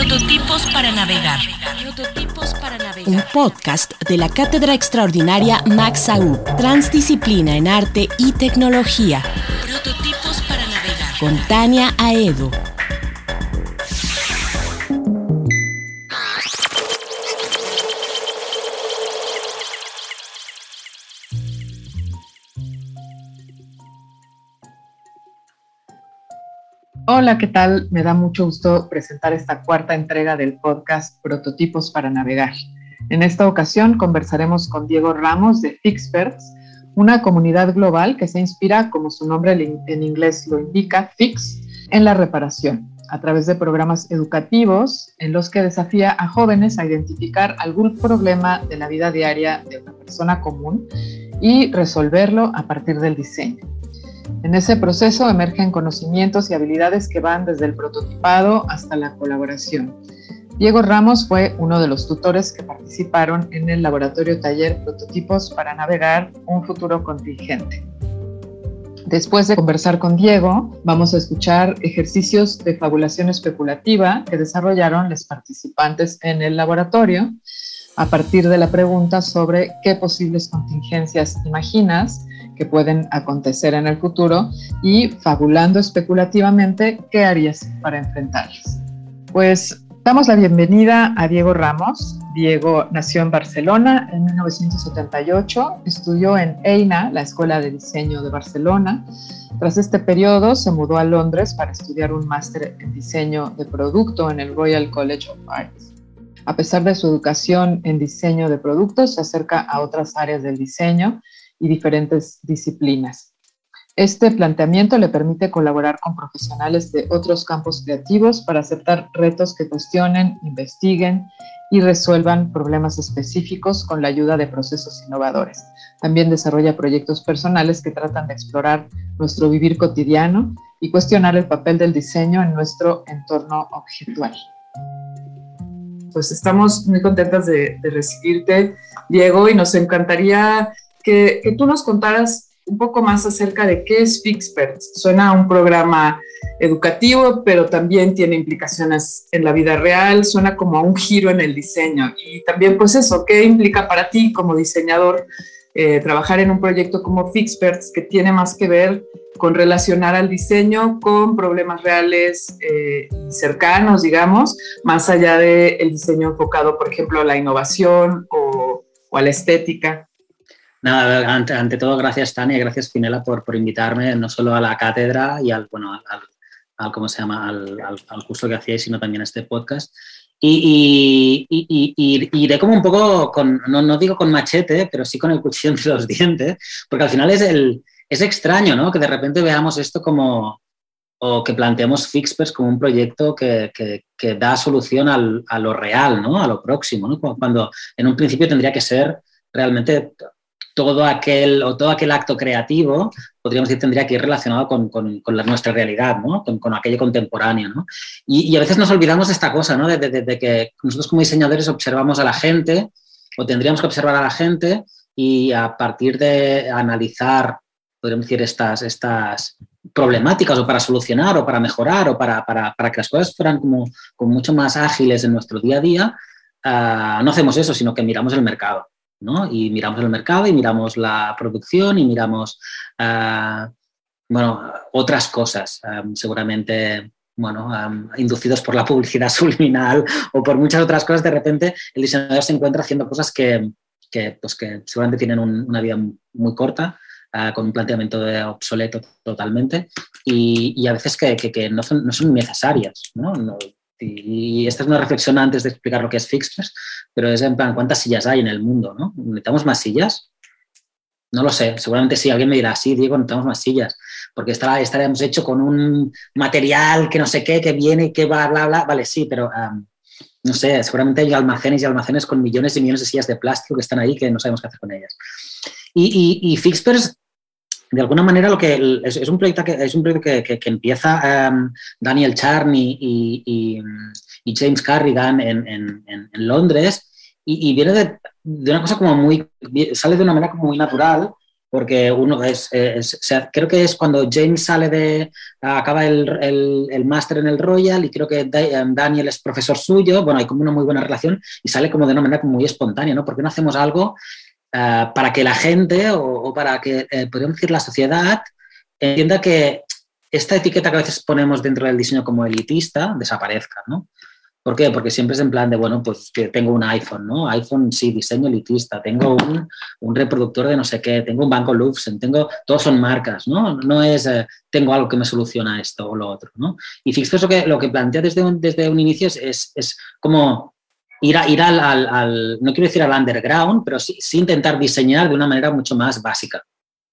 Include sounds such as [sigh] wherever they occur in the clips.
Prototipos para navegar. Prototipos para navegar. Un podcast de la Cátedra Extraordinaria Max Aub, Transdisciplina en Arte y Tecnología. Prototipos para navegar. Con Tania Aedo. Hola, ¿qué tal? Me da mucho gusto presentar esta cuarta entrega del podcast Prototipos para Navegar. En esta ocasión conversaremos con Diego Ramos de Fixperts, una comunidad global que se inspira, como su nombre en inglés lo indica, Fix, en la reparación, a través de programas educativos en los que desafía a jóvenes a identificar algún problema de la vida diaria de una persona común y resolverlo a partir del diseño. En ese proceso emergen conocimientos y habilidades que van desde el prototipado hasta la colaboración. Diego Ramos fue uno de los tutores que participaron en el laboratorio taller Prototipos para navegar un futuro contingente. Después de conversar con Diego, vamos a escuchar ejercicios de fabulación especulativa que desarrollaron los participantes en el laboratorio a partir de la pregunta sobre qué posibles contingencias imaginas que pueden acontecer en el futuro y fabulando especulativamente qué harías para enfrentarlas. Pues damos la bienvenida a Diego Ramos. Diego nació en Barcelona en 1978, estudió en EINA, la Escuela de Diseño de Barcelona. Tras este periodo se mudó a Londres para estudiar un máster en diseño de producto en el Royal College of Arts. A pesar de su educación en diseño de productos, se acerca a otras áreas del diseño y diferentes disciplinas. Este planteamiento le permite colaborar con profesionales de otros campos creativos para aceptar retos que cuestionen, investiguen y resuelvan problemas específicos con la ayuda de procesos innovadores. También desarrolla proyectos personales que tratan de explorar nuestro vivir cotidiano y cuestionar el papel del diseño en nuestro entorno objetual. Pues estamos muy contentas de, de recibirte, Diego, y nos encantaría que, tú nos contaras un poco más acerca de qué es Fixperts. Suena a un programa educativo, pero también tiene implicaciones en la vida real, suena como a un giro en el diseño. Y también, pues eso, ¿qué implica para ti como diseñador eh, trabajar en un proyecto como Fixperts que tiene más que ver con relacionar al diseño con problemas reales eh, cercanos, digamos, más allá del diseño enfocado, por ejemplo, a la innovación o a la estética? Nada, ante, todo, gracias Tania, gracias Finela por, por invitarme no solo a la cátedra y al, bueno, al, al ¿cómo se llama?, al, al, curso que hacíais, sino también a este podcast. Y, y, y, y, iré como un poco, con, no, no, digo con machete, pero sí con el cuchillo entre los dientes, porque al final es, el, es extraño, ¿no? Que de repente veamos esto como, o que planteemos Fixpers como un proyecto que, que, que da solución al, a lo real, ¿no? A lo próximo, ¿no? Cuando en un principio tendría que ser realmente todo aquel, o todo aquel acto creativo, podríamos decir, tendría que ir relacionado con, con, la, nuestra realidad, ¿no? con, aquello contemporáneo. Y, a veces nos olvidamos de esta cosa, ¿no? de, que nosotros como diseñadores observamos a la gente, o tendríamos que observar a la gente, y a partir de analizar, podríamos decir, estas, estas problemáticas, o para solucionar, o para mejorar, o para, para, para que las cosas fueran como, como, mucho más ágiles en nuestro día a día, uh, no hacemos eso, sino que miramos el mercado. ¿No? Y miramos el mercado y miramos la producción y miramos, uh, bueno, otras cosas, seguramente, bueno, inducidos por la publicidad [laughs] subliminal o por muchas otras cosas, de repente el diseñador se encuentra haciendo cosas que, que, pues que seguramente tienen un, una vida muy corta, uh, con un planteamiento de obsoleto totalmente y, y a veces que, que, no, son, no, son, necesarias, no y esta es una reflexión antes de explicar lo que es Fixpers, pero es en plan, ¿cuántas sillas hay en el mundo? ¿no? ¿Necesitamos más sillas? No lo sé, seguramente sí, alguien me dirá, sí, Diego, necesitamos más sillas. porque estará, estaremos hecho con un material que no sé qué, que viene, que va, bla, bla. Vale, sí, pero no sé, seguramente hay almacenes y almacenes con millones y millones de sillas de plástico que están ahí que no sabemos qué hacer con ellas. Y, y, Fixpers, de alguna manera, lo que es, un proyecto que, es un proyecto que, que, empieza em, Daniel Charney y, y, James Carrigan en, en, Londres y, viene de, de, una cosa como muy, sale de una manera como muy natural porque uno es, creo que es cuando James sale de, acaba el, el, máster en el Royal y creo que em, Daniel es profesor suyo, bueno, hay como una muy buena relación y sale como de una manera muy espontánea, ¿no? ¿Por qué no hacemos algo eh, para que la gente o, para que, eh, podríamos decir, la sociedad entienda que esta etiqueta que a veces ponemos dentro del diseño como elitista desaparezca, ¿no? ¿Por qué? Porque siempre es en plan de, bueno, pues que tengo un iPhone, ¿no? iPhone sí, diseño elitista, tengo un, un reproductor de no sé qué, tengo un banco Luxen, tengo, todos son marcas, ¿no? No es, eh, tengo algo que me soluciona esto o lo otro, ¿no? Y fíjate lo que, lo que plantea desde un, desde un inicio es, es, como ir, al, no quiero decir al underground, pero sí, sí intentar diseñar de una manera mucho más básica,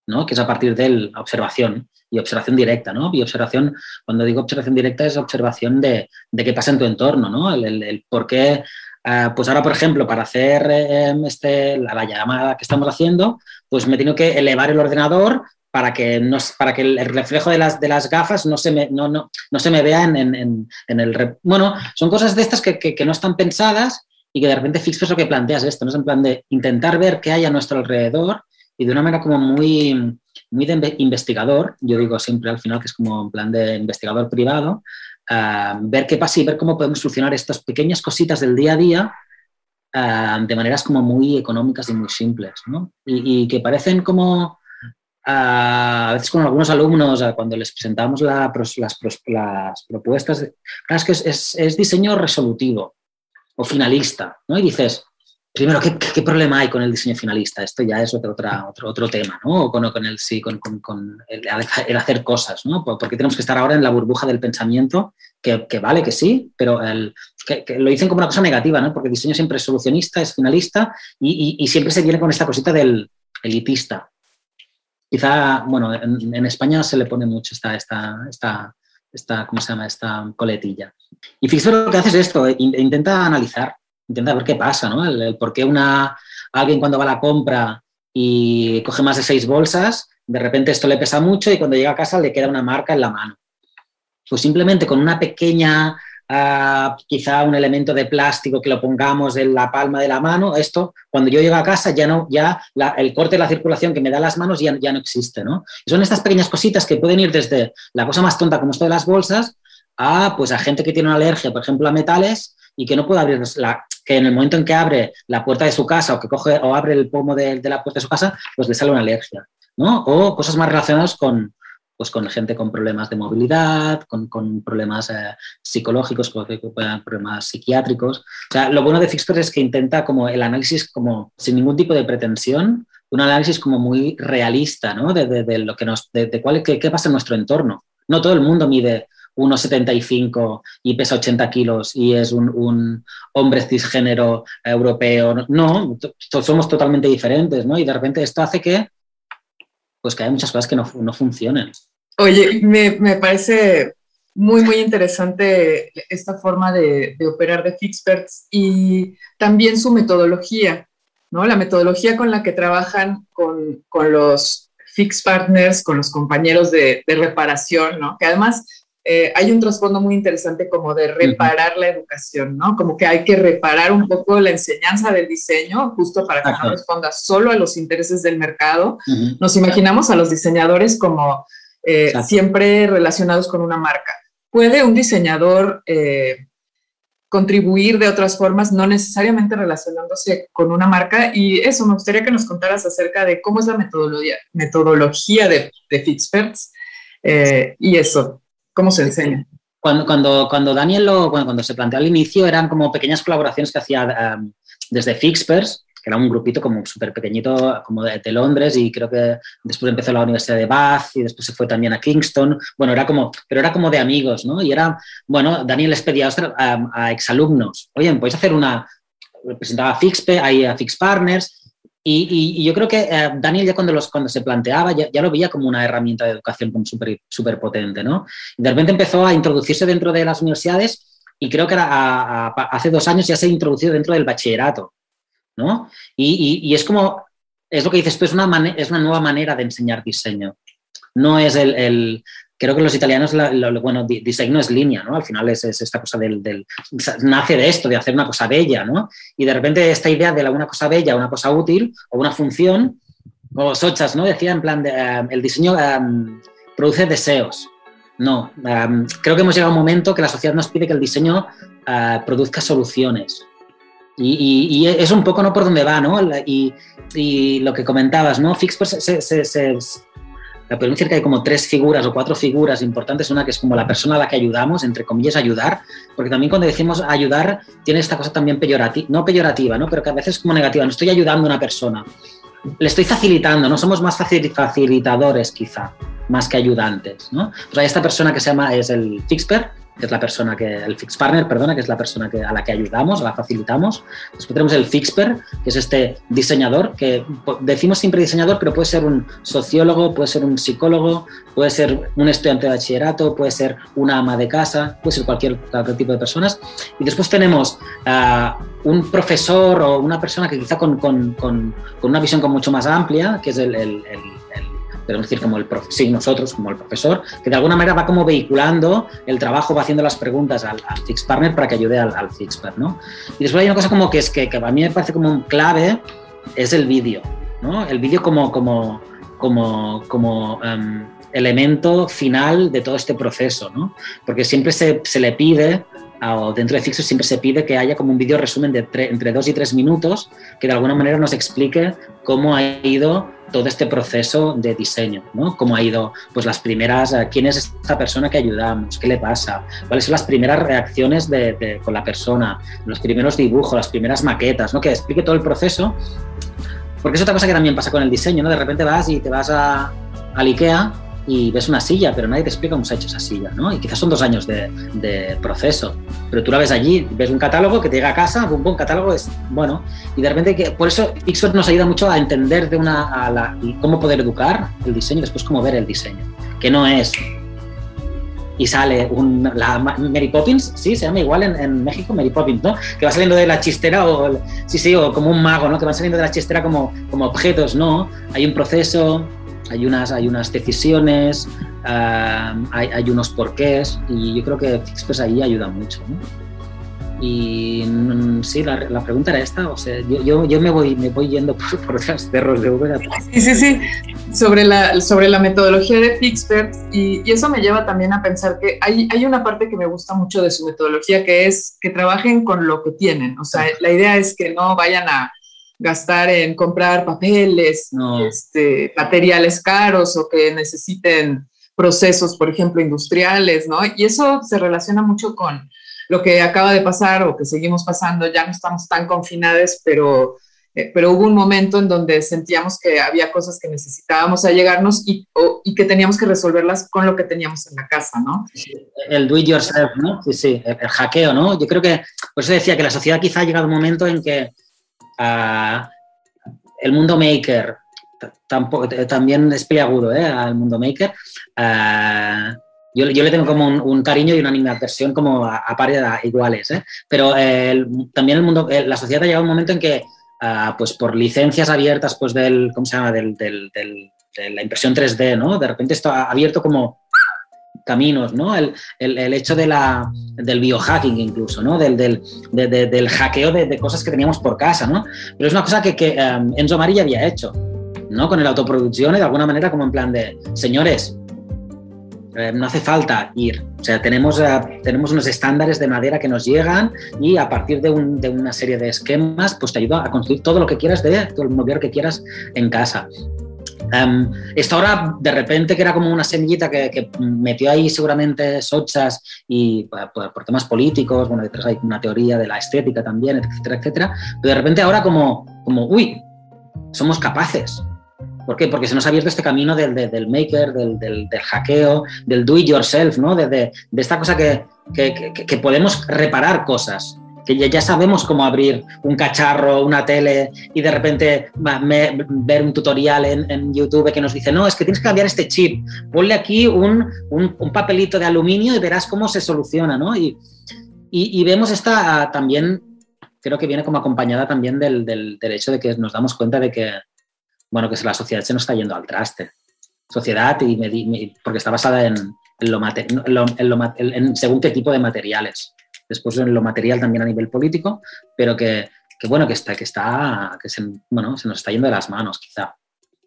¿no? Que es a partir de la observación y observación directa, ¿no? Y observación, cuando digo observación directa es observación de, de qué pasa en tu entorno, ¿no? El, el, por qué, eh, pues ahora, por ejemplo, para hacer em, este, la, llamada que estamos haciendo, pues me tengo que elevar el ordenador para que, no, para que el reflejo de las, de las gafas no se me, no, no, no se me vea en, en, en, el... Bueno, son cosas de estas que, que, no están pensadas y que de repente fixes lo que planteas esto, ¿no? Es en plan de intentar ver qué hay a nuestro alrededor y de una manera como muy muy investigador, yo digo siempre al final que es como un plan de investigador privado, ah, ver qué pasa y ver cómo podemos solucionar estas pequeñas cositas del día a día ah, de maneras como muy económicas y muy simples, ¿no? y, que parecen como, a veces con algunos alumnos, cuando les presentamos las, las, propuestas, es que es, es, diseño resolutivo o finalista, ¿no? Y dices, primero, ¿qué, problema hay con el diseño finalista? Esto ya es otro, otro, otro tema, ¿no? O con, con el, sí, con, con, el, hacer cosas, ¿no? Porque tenemos que estar ahora en la burbuja del pensamiento, que, que vale que sí, pero el, que, lo dicen como una cosa negativa, ¿no? Porque el diseño siempre es solucionista, es finalista y, y, siempre se viene con esta cosita del elitista. Quizá, bueno, en, en España se le pone mucho esta, esta, esta, esta, ¿cómo se llama? Esta coletilla. Y fíjate lo que hace es esto, intenta analizar intenta ver qué pasa, ¿no? El, por qué una, alguien cuando va a la compra y coge más de seis bolsas, de repente esto le pesa mucho y cuando llega a casa le queda una marca en la mano. Pues simplemente con una pequeña, ah, quizá un elemento de plástico que lo pongamos en la palma de la mano, esto, cuando yo llego a casa, ya no, ya el corte de la circulación que me da las manos ya, ya no existe, ¿no? son estas pequeñas cositas que pueden ir desde la cosa más tonta como esto de las bolsas a, pues, a gente que tiene una alergia, por ejemplo, a metales y que no puede abrir la, que en el momento en que abre la puerta de su casa o que coge o abre el pomo de, la puerta de su casa, pues le sale una alergia, ¿no? O cosas más relacionadas con, pues con gente con problemas de movilidad, con, con problemas eh, psicológicos, con problemas psiquiátricos. O sea, lo bueno de Fixper es que intenta como el análisis como sin ningún tipo de pretensión, un análisis como muy realista, ¿no? De, lo que nos, de, cuál, qué, qué pasa en nuestro entorno. No todo el mundo mide 1,75 y pesa 80 kilos y es un, hombre cisgénero europeo. No, somos totalmente diferentes, ¿no? Y de repente esto hace que, pues que hay muchas cosas que no, no funcionen. Oye, me, parece muy, muy interesante esta forma de, operar de Fixperts y también su metodología, ¿no? La metodología con la que trabajan con, los Fix Partners, con los compañeros de, de reparación, ¿no? Que además eh, hay un trasfondo muy interesante como de reparar la educación, ¿no? Como que hay que reparar un poco la enseñanza del diseño, justo para que no responda solo a los intereses del mercado. Nos imaginamos a los diseñadores como eh, siempre relacionados con una marca. ¿Puede un diseñador eh, contribuir de otras formas, no necesariamente relacionándose con una marca? Y eso, me gustaría que nos contaras acerca de cómo es la metodología, metodología de, de Fixperts y eso. ¿Cómo se enseña? Cuando, cuando, cuando Daniel lo, cuando, se planteó al inicio eran como pequeñas colaboraciones que hacía um, desde Fixpers, que era un grupito como súper pequeñito, como de, Londres, y creo que después empezó la Universidad de Bath y después se fue también a Kingston. Bueno, era como, pero era como de amigos, ¿no? Y era, bueno, Daniel les pedía a, exalumnos, oye, ¿podéis hacer una, presentaba a ahí a Fix Partners, Y, yo creo que eh, Daniel ya cuando, los, cuando se planteaba ya, lo veía como una herramienta de educación súper super potente, ¿no? de repente empezó a introducirse dentro de las universidades y creo que hace dos años ya se ha introducido dentro del bachillerato, ¿no? Y, es como, es lo que dices tú, es una, es una nueva manera de enseñar diseño. No es el, creo que los italianos, lo, bueno, diseño es línea, ¿no? Al final es, esta cosa del, nace de esto, de hacer una cosa bella, ¿no? Y de repente esta idea de una cosa bella, una cosa útil o una función, o Sochas, ¿no? Decía en plan, de, eh, el diseño eh, produce deseos. No, eh, creo que hemos llegado a un momento que la sociedad nos pide que el diseño produzca soluciones. Y, es un poco no por dónde va, ¿no? Y, lo que comentabas, ¿no? Fix pues, se, podemos decir que hay como tres figuras o cuatro figuras importantes. Una que es como la persona a la que ayudamos, entre comillas, ayudar, porque también cuando decimos ayudar tiene esta cosa también peyorativa, no peyorativa, ¿no? pero que a veces es como negativa. No estoy ayudando a una persona, le estoy facilitando, no somos más facilitadores quizá, más que ayudantes. ¿no? Pues hay esta persona que se llama, es el Fixper, que es la persona que, el fix partner, perdona, que es la persona que, a la que ayudamos, a la facilitamos. Después tenemos el fixper, que es este diseñador, que decimos siempre diseñador, pero puede ser un sociólogo, puede ser un psicólogo, puede ser un estudiante de bachillerato, puede ser una ama de casa, puede ser cualquier, tipo de personas. Y después tenemos uh, un profesor o una persona que quizá con, con, con, una visión mucho más amplia, que es el, el podemos decir como el sí, nosotros, como el profesor, que de alguna manera va como vehiculando el trabajo, va haciendo las preguntas al, Fix Partner para que ayude al, al Fixper, ¿no? Y después hay una cosa como que es que, que a mí me parece como un clave, es el vídeo, ¿no? El vídeo como, como, como, como em, elemento final de todo este proceso, ¿no? Porque siempre se, se le pide o dentro de Fixer siempre se pide que haya como un vídeo resumen de entre dos y tres minutos que de alguna manera nos explique cómo ha ido todo este proceso de diseño, ¿no? Cómo ha ido, pues las primeras, eh, quién es esta persona que ayudamos, qué le pasa, cuáles son las primeras reacciones de, con la persona, los primeros dibujos, las primeras maquetas, ¿no? Que explique todo el proceso, porque es otra cosa que también pasa con el diseño, ¿no? De repente vas y te vas a, al IKEA y ves una silla, pero nadie te explica cómo se ha hecho esa silla, ¿no? Y quizás son dos años de, de proceso, pero tú la ves allí, ves un catálogo que te llega a casa, un buen catálogo es bueno, y de repente, que, por eso Xpert nos ayuda mucho a entender de una, a la, cómo poder educar el diseño y después cómo ver el diseño, que no es y sale un, la Mary Poppins, sí, se llama igual en, en, México Mary Poppins, ¿no? Que va saliendo de la chistera o, sí, sí, o como un mago, ¿no? Que van saliendo de la chistera como, como objetos, ¿no? Hay un proceso, hay unas, hay unas decisiones, ah, hay, hay, unos porqués y yo creo que Fixpers ahí ayuda mucho. Y mm, sí, la, la, pregunta era esta, o sea, yo, yo, me, voy, me voy yendo [laughs] por, por otras cerros de Uber. Sí, sí, sí, sobre la, sobre la metodología de Fixpers y, y, eso me lleva también a pensar que hay, hay una parte que me gusta mucho de su metodología que es que trabajen con lo que tienen, o sea, la idea es que no vayan a gastar en comprar papeles, este, materiales caros o que necesiten procesos, por ejemplo, industriales, ¿no? Y eso se relaciona mucho con lo que acaba de pasar o que seguimos pasando, ya no estamos tan confinados, pero, eh, pero hubo un momento en donde sentíamos que había cosas que necesitábamos allegarnos y, y que teníamos que resolverlas con lo que teníamos en la casa, ¿no? el do it yourself, ¿no? Sí, sí, el, el hackeo, ¿no? Yo creo que, por eso decía que la sociedad quizá ha llegado un momento en que el mundo maker, también es peliagudo ¿eh? al mundo maker. yo, le tengo como un, cariño y una animación como a, a iguales, ¿eh? pero también el mundo, la sociedad ha llegado a un momento en que, pues por licencias abiertas, pues del, ¿cómo se llama? Del, del, de la impresión 3D, ¿no? De repente esto ha abierto como caminos, ¿no? El, el, hecho de la, del biohacking incluso, ¿no? Del, del, del hackeo de, cosas que teníamos por casa, ¿no? Pero es una cosa que, que um, Enzo Mari había hecho, ¿no? Con el autoproducción y de alguna manera como en plan de, señores, eh, no hace falta ir. O sea, tenemos, uh, tenemos unos estándares de madera que nos llegan y a partir de, un, de, una serie de esquemas, pues te ayuda a construir todo lo que quieras de todo el mobiliario que quieras en casa. Um, esto ahora, de repente, que era como una semillita que, metió ahí seguramente Sochas y por, temas políticos, bueno, detrás hay una teoría de la estética también, etcétera, etcétera, pero de repente ahora como, como uy, somos capaces. ¿Por qué? Porque se nos ha abierto este camino del, del, maker, del, del, hackeo, del do it yourself, ¿no? De, de esta cosa que, que, que podemos reparar cosas que ya, sabemos cómo abrir un cacharro, una tele y de repente ver un tutorial en, YouTube que nos dice, no, es que tienes que cambiar este chip, ponle aquí un, papelito de aluminio y verás cómo se soluciona, ¿no? Y, y, vemos esta ah, también, creo que viene como acompañada también del, del, hecho de que nos damos cuenta de que, bueno, que la sociedad se nos está yendo al traste. Sociedad, y porque está basada en, lo, en según qué tipo de materiales después en lo material también a nivel político, pero que, bueno, que está, que está, que se, bueno, se nos está yendo de las manos, quizá,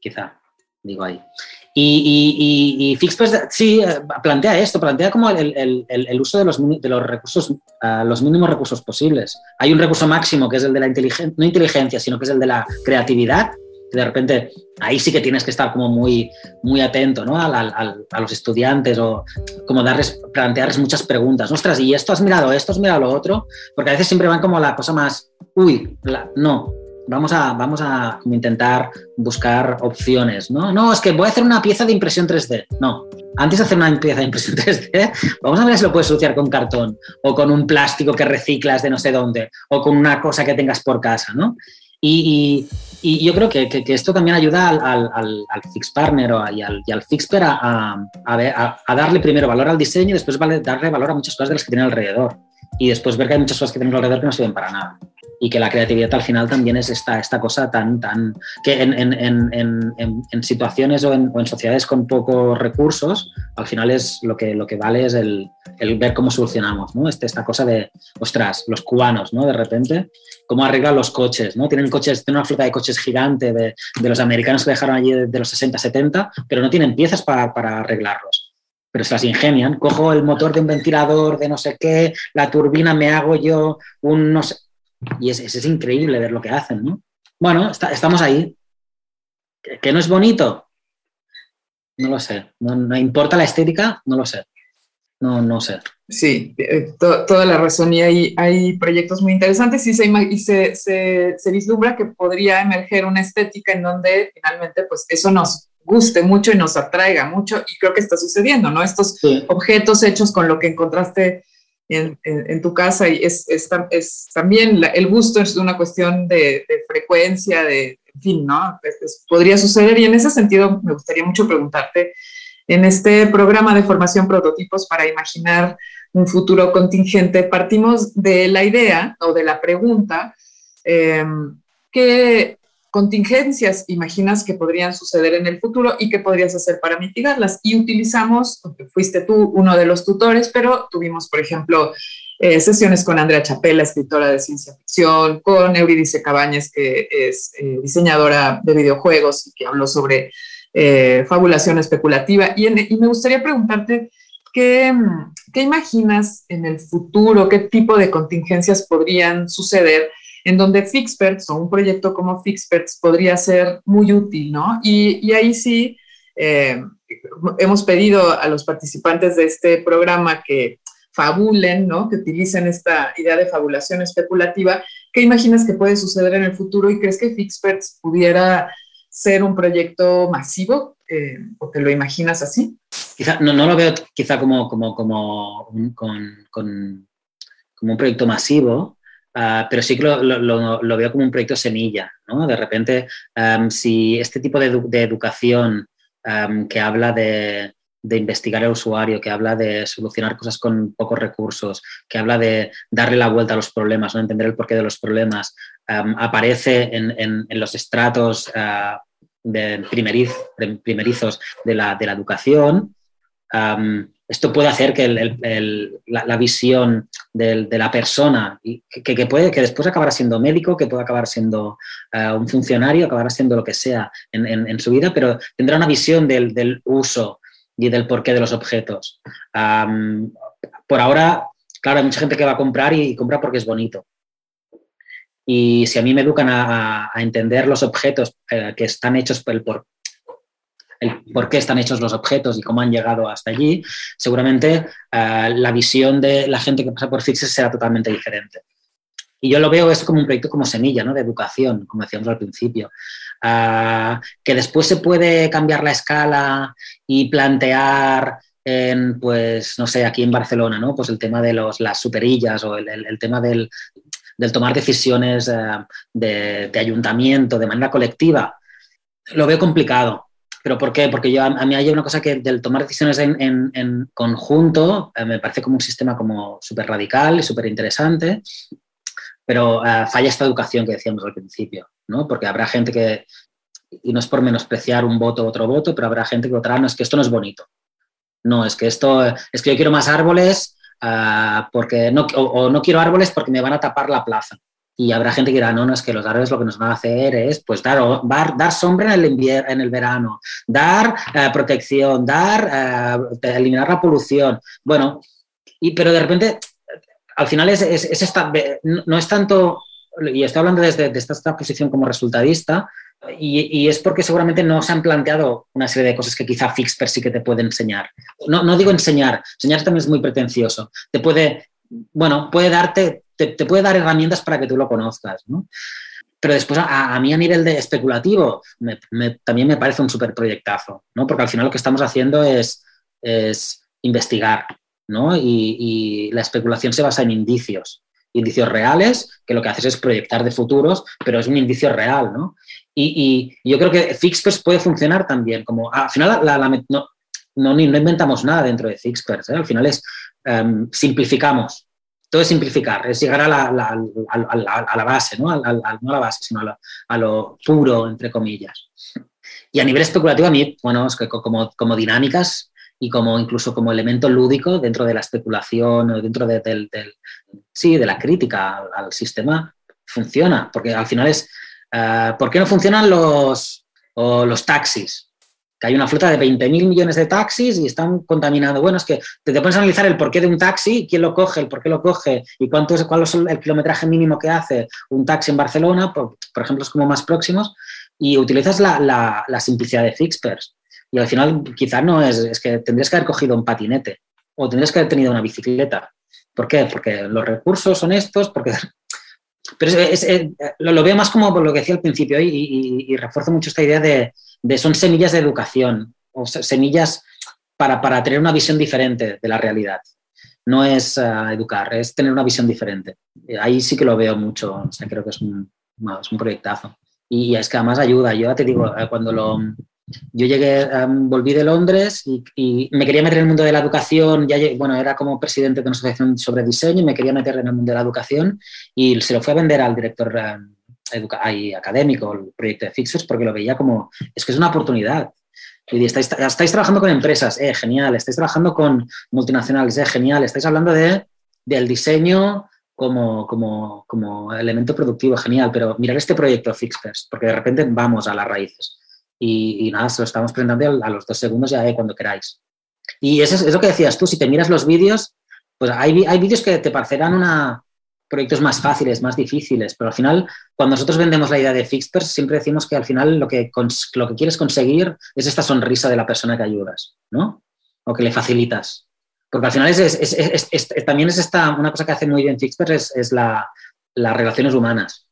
quizá, digo ahí. Y, y, y, Fixpress sí eh, plantea esto, plantea como el, uso de los, de los recursos, uh, los mínimos recursos posibles. Hay un recurso máximo que es el de la inteligencia, no inteligencia, sino que es el de la creatividad, de repente ahí sí que tienes que estar como muy, muy atento ¿no? a los estudiantes o como darles, plantearles muchas preguntas. Ostras, ¿y esto has mirado esto? ¿Has mirado lo otro? Porque a veces siempre van como la cosa más, uy, no, vamos a, vamos a intentar buscar opciones. ¿no? no, es que voy a hacer una pieza de impresión 3D. No, antes de hacer una pieza de impresión 3D, vamos a ver si lo puedes asociar con cartón o con un plástico que reciclas de no sé dónde o con una cosa que tengas por casa. ¿no? Y yo creo que, esto también ayuda al, al, al Fix Partner y al, y al Fixper a, a, a, darle primero valor al diseño y después darle valor a muchas cosas de las que tiene alrededor. Y después ver que hay muchas cosas que tenemos alrededor que no sirven para nada y que la creatividad al final también es esta, esta cosa tan, tan que en, en, en, en situaciones o, en, sociedades con pocos recursos, al final es lo que, lo que vale es el, el ver cómo solucionamos, ¿no? Este, esta cosa de, ostras, los cubanos, ¿no? De repente, cómo arreglan los coches, ¿no? Tienen coches, tienen una flota de coches gigante de, de los americanos que dejaron allí de, los 60, 70, pero no tienen piezas para, para arreglarlos pero se las ingenian. Cojo el motor de un ventilador de no sé qué, la turbina me hago yo un no sé. Y es, es, increíble ver lo que hacen, ¿no? Bueno, estamos ahí. ¿Que, no es bonito? No lo sé. No, importa la estética? No lo sé. No, no sé. Sí, eh, toda la razón. Y hay, hay proyectos muy interesantes y, se, y se, se, vislumbra que podría emerger una estética en donde finalmente pues eso nos guste mucho y nos atraiga mucho. Y creo que está sucediendo, ¿no? Estos objetos hechos con lo que encontraste en, tu casa y es, es, también el gusto es una cuestión de, frecuencia, de, en fin, ¿no? podría suceder y en ese sentido me gustaría mucho preguntarte, en este programa de formación prototipos para imaginar un futuro contingente, partimos de la idea o de la pregunta, eh, ¿qué contingencias imaginas que podrían suceder en el futuro y qué podrías hacer para mitigarlas. Y utilizamos, fuiste tú uno de los tutores, pero tuvimos, por ejemplo, eh, sesiones con Andrea Chapela, escritora de ciencia ficción, con Euridice Cabañas, que es eh, diseñadora de videojuegos y que habló sobre eh, fabulación especulativa. Y, me gustaría preguntarte, ¿qué, ¿qué imaginas en el futuro? ¿Qué tipo de contingencias podrían suceder? En donde Fixperts o un proyecto como Fixperts podría ser muy útil, ¿no? Y, ahí sí, eh, hemos pedido a los participantes de este programa que fabulen, ¿no? Que utilicen esta idea de fabulación especulativa. ¿Qué imaginas que puede suceder en el futuro y crees que Fixperts pudiera ser un proyecto masivo eh, o te lo imaginas así? Quizá, no, no lo veo quizá como, como, como, un proyecto masivo, Ah, pero sí que lo, veo como un proyecto semilla, ¿no? De repente, si este tipo de, educación que habla de, investigar al usuario, que habla de solucionar cosas con pocos recursos, que habla de darle la vuelta a los problemas, ¿no? entender el porqué de los problemas, aparece en, los estratos ah, de primerizos de la, educación, esto puede hacer que la, visión de la persona, que, puede, que después acabará siendo médico, que puede acabar siendo eh, un funcionario, acabará siendo lo que sea en, su vida, pero tendrá una visión del, uso y del porqué de los objetos. por ahora, claro, hay mucha gente que va a comprar y, compra porque es bonito. Y si a mí me educan a, entender los objetos eh, que están hechos por, por, el por qué están hechos los objetos y cómo han llegado hasta allí, seguramente eh, la visión de la gente que pasa por Fixes será totalmente diferente. Y yo lo veo esto como un proyecto como semilla, ¿no? De educación, como decíamos al principio. Eh, que después se puede cambiar la escala y plantear en, pues, no sé, aquí en Barcelona, ¿no? Pues el tema de los, las superillas o el, tema del, tomar decisiones eh, de, ayuntamiento de manera colectiva, lo veo complicado. ¿Pero por qué? Porque yo, a, mí hay una cosa que del tomar decisiones en, conjunto eh, me parece como un sistema como súper radical y súper interesante, pero eh, falla esta educación que decíamos al principio, ¿no? Porque habrá gente que, y no es por menospreciar un voto u otro voto, pero habrá gente que votará, no, es que esto no es bonito. No, es que esto, es que yo quiero más árboles uh, porque no, o, no quiero árboles porque me van a tapar la plaza. Y habrá gente que dirá, no, no, es que los árboles lo que nos van a hacer es pues dar, dar, sombra en el, en el verano, dar uh, protección, dar, uh, eliminar la polución. Bueno, y, pero de repente, al final es, es, no es tanto, y estoy hablando desde, esta posición como resultadista, y, es porque seguramente no se han planteado una serie de cosas que quizá Fixper sí que te puede enseñar. No, no digo enseñar, enseñar también es muy pretencioso. Te puede, bueno, puede darte, te, puede dar herramientas para que tú lo conozcas, ¿no? Pero después, a, mí a nivel de especulativo, también me parece un súper proyectazo, ¿no? Porque al final lo que estamos haciendo es, es investigar, ¿no? Y, la especulación se basa en indicios indicios reales, que lo que haces es proyectar de futuros, pero es un indicio real, ¿no? Y, yo creo que Fixpers puede funcionar también, como al final no, no, inventamos nada dentro de Fixpers, ¿eh? al final es em, simplificamos, todo es simplificar, es llegar a la, a la base, ¿no? no a la base, sino a lo, puro, entre comillas. Y a nivel especulativo, a mí, bueno, es que como, como dinámicas y como incluso como elemento lúdico dentro de la especulación o dentro de, del, sí, de la crítica al, sistema, funciona, porque al final es, uh, ¿por qué no funcionan los, los taxis? Que hay una flota de 20.000 millones de taxis y están contaminados. Bueno, es que te, te pones a analizar el porqué de un taxi, quién lo coge, el por qué lo coge y cuánto es, cuál es el kilometraje mínimo que hace un taxi en Barcelona, por, por ejemplo, es como más próximos, y utilizas la, la, la simplicidad de Fixpers y al final quizás no es, es que tendrías que haber cogido un patinete o tendrías que haber tenido una bicicleta. ¿Por qué? Porque los recursos son estos, porque... [laughs] Pero es, lo, veo más como lo que decía al principio y, refuerzo mucho esta idea de, de, son semillas de educación o semillas para, para, tener una visión diferente de la realidad. No es uh, educar, es tener una visión diferente. Ahí sí que lo veo mucho, o sea, creo que es un, es un proyectazo. Y es que además ayuda. Yo te digo, eh, cuando lo, yo llegué, em, volví de Londres y, me quería meter en el mundo de la educación. Ya, bueno, era como presidente de una asociación sobre diseño y me quería meter en el mundo de la educación y se lo fue a vender al director um, académico, el proyecto de Fixers, porque lo veía como, es que es una oportunidad. Y estáis, estáis trabajando con empresas, eh, genial. Estáis trabajando con multinacionales, eh, genial. Estáis hablando de, del diseño como, como, como elemento productivo, genial. Pero mirar este proyecto Fixers, porque de repente vamos a las raíces y, nada, se lo estamos presentando a los dos segundos ya cuando queráis. Y eso es, lo que decías tú, si te miras los vídeos, pues hay, hay vídeos que te parecerán una, proyectos más fáciles, más difíciles, pero al final, cuando nosotros vendemos la idea de Fixpers, siempre decimos que al final lo que, lo que quieres conseguir es esta sonrisa de la persona que ayudas, ¿no? O que le facilitas. Porque al final es, es, también es esta, una cosa que hace muy bien Fixpers, es, la, las relaciones humanas.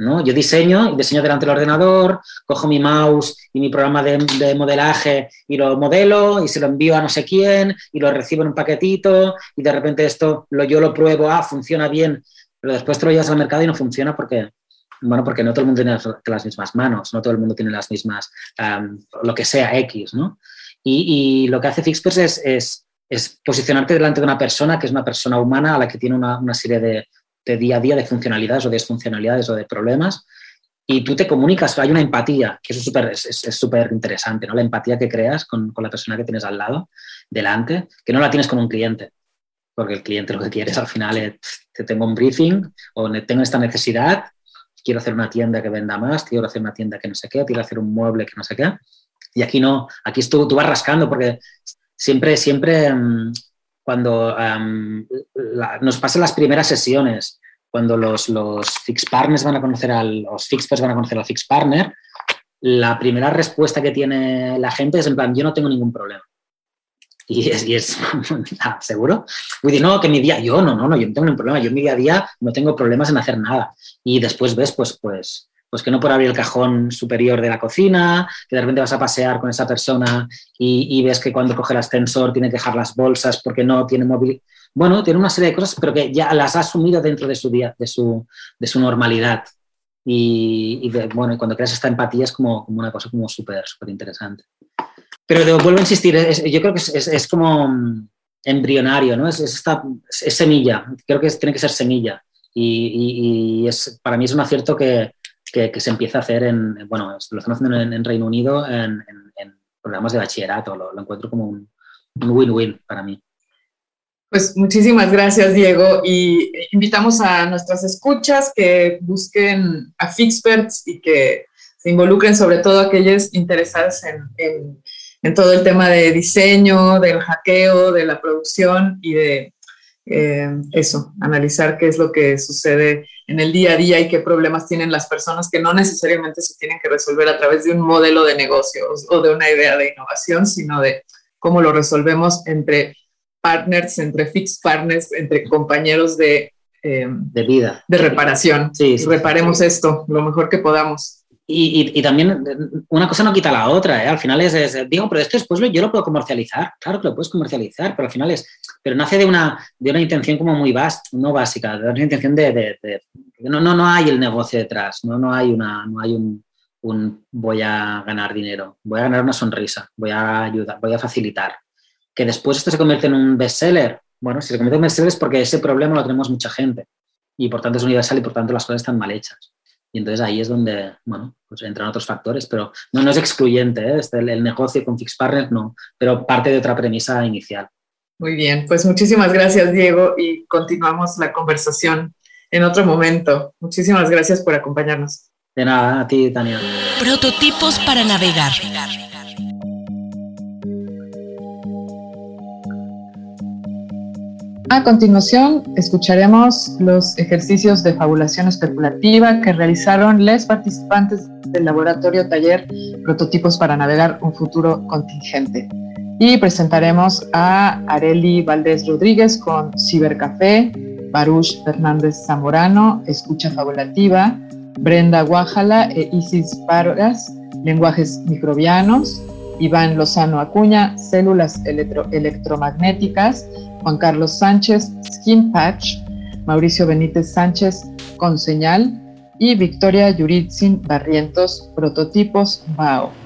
Yo diseño, diseño delante del ordenador, cojo mi mouse y mi programa de, modelaje y lo modelo y se lo envío a no sé quién y lo recibo en un paquetito y de repente esto lo, yo lo pruebo, ah, funciona bien, pero después te lo llevas al mercado y no funciona porque, bueno, porque no todo el mundo tiene las, mismas manos, no todo el mundo tiene las mismas, lo que sea X, ¿no? Y, lo que hace Fixpers es, es, posicionarte delante de una persona que es una persona humana a la que tiene una serie de de día a día de funcionalidades o disfuncionalidades o de problemas y tú te comunicas, hay una empatía, que es súper es, interesante, ¿no? La empatía que creas con, con, la persona que tienes al lado, delante, que no la tienes con un cliente, porque el cliente lo que quiere es al final es, te tengo un briefing o tengo esta necesidad, quiero hacer una tienda que venda más, quiero hacer una tienda que no sé qué, quiero hacer un mueble que no sé qué. Y aquí no, aquí tú, tú vas rascando porque siempre, siempre cuando nos pasan las primeras sesiones, cuando los, los fix partners van a conocer a los fixpers van a conocer al fix partner, la primera respuesta que tiene la gente es en plan, yo no tengo ningún problema. Y es, y es [laughs] ¿seguro? Voy no, que mi día, yo no, no, no, yo no tengo ningún problema, yo en mi día a día no tengo problemas en hacer nada. Y después ves, pues, pues, pues que no por abrir el cajón superior de la cocina, que de repente vas a pasear con esa persona y, ves que cuando coge el ascensor tiene que dejar las bolsas porque no tiene móvil. Bueno, tiene una serie de cosas, pero que ya las ha asumido dentro de su día, de su, de su normalidad. Y, bueno, cuando creas esta empatía es como, como una cosa como súper, súper interesante. Pero vuelvo a insistir, yo creo que es, como mm, embrionario, ¿no? Es, esta, semilla, creo que tiene que ser semilla. Y, es, para mí es un acierto que, que, se empieza a hacer en, bueno, lo estamos haciendo en, Reino Unido en, programas de bachillerato, lo, encuentro como un win-win para mí. Pues muchísimas gracias, Diego, y invitamos a nuestras escuchas que busquen a Fixperts y que se involucren sobre todo aquellos interesados en, en, todo el tema de diseño, del hackeo, de la producción y de eh, eso, analizar qué es lo que sucede en el día a día y qué problemas tienen las personas que no necesariamente se tienen que resolver a través de un modelo de negocios o de una idea de innovación, sino de cómo lo resolvemos entre partners, entre fixed partners, entre compañeros de, eh, de vida, de reparación. Sí, Reparemos esto lo mejor que podamos. Y, también una cosa no quita la otra, ¿eh? al final es, digo, pero esto después yo lo puedo comercializar, claro que lo puedes comercializar, pero al final es, pero nace de una, de una intención como muy vasta, no básica, de una intención de, no, no, no hay el negocio detrás, no, no hay, una, no hay un, un voy a ganar dinero, voy a ganar una sonrisa, voy a ayudar, voy a facilitar. Que después esto se convierte en un bestseller, bueno, si se convierte en bestseller es porque ese problema lo tenemos mucha gente y por tanto es universal y por tanto las cosas están mal hechas. Y entonces ahí es donde, bueno, pues entran otros factores, pero no, no es excluyente, ¿eh? este, el, negocio con Fix Partners no, pero parte de otra premisa inicial. Muy bien, pues muchísimas gracias Diego y continuamos la conversación en otro momento. Muchísimas gracias por acompañarnos. De nada, a ti, Tania. Prototipos para navegar. A continuación, escucharemos los ejercicios de fabulación especulativa que realizaron los participantes del laboratorio taller Prototipos para navegar un futuro contingente. Y presentaremos a Areli Valdés Rodríguez con Cibercafé, Baruch Fernández Zamorano, Escucha Fabulativa, Brenda Guajala e Isis Vargas, Lenguajes Microbianos, Iván Lozano Acuña, Células Electromagnéticas, Juan Carlos Sánchez, Skin Patch, Mauricio Benítez Sánchez, con señal y Victoria Yuritzin Barrientos, prototipos BAO.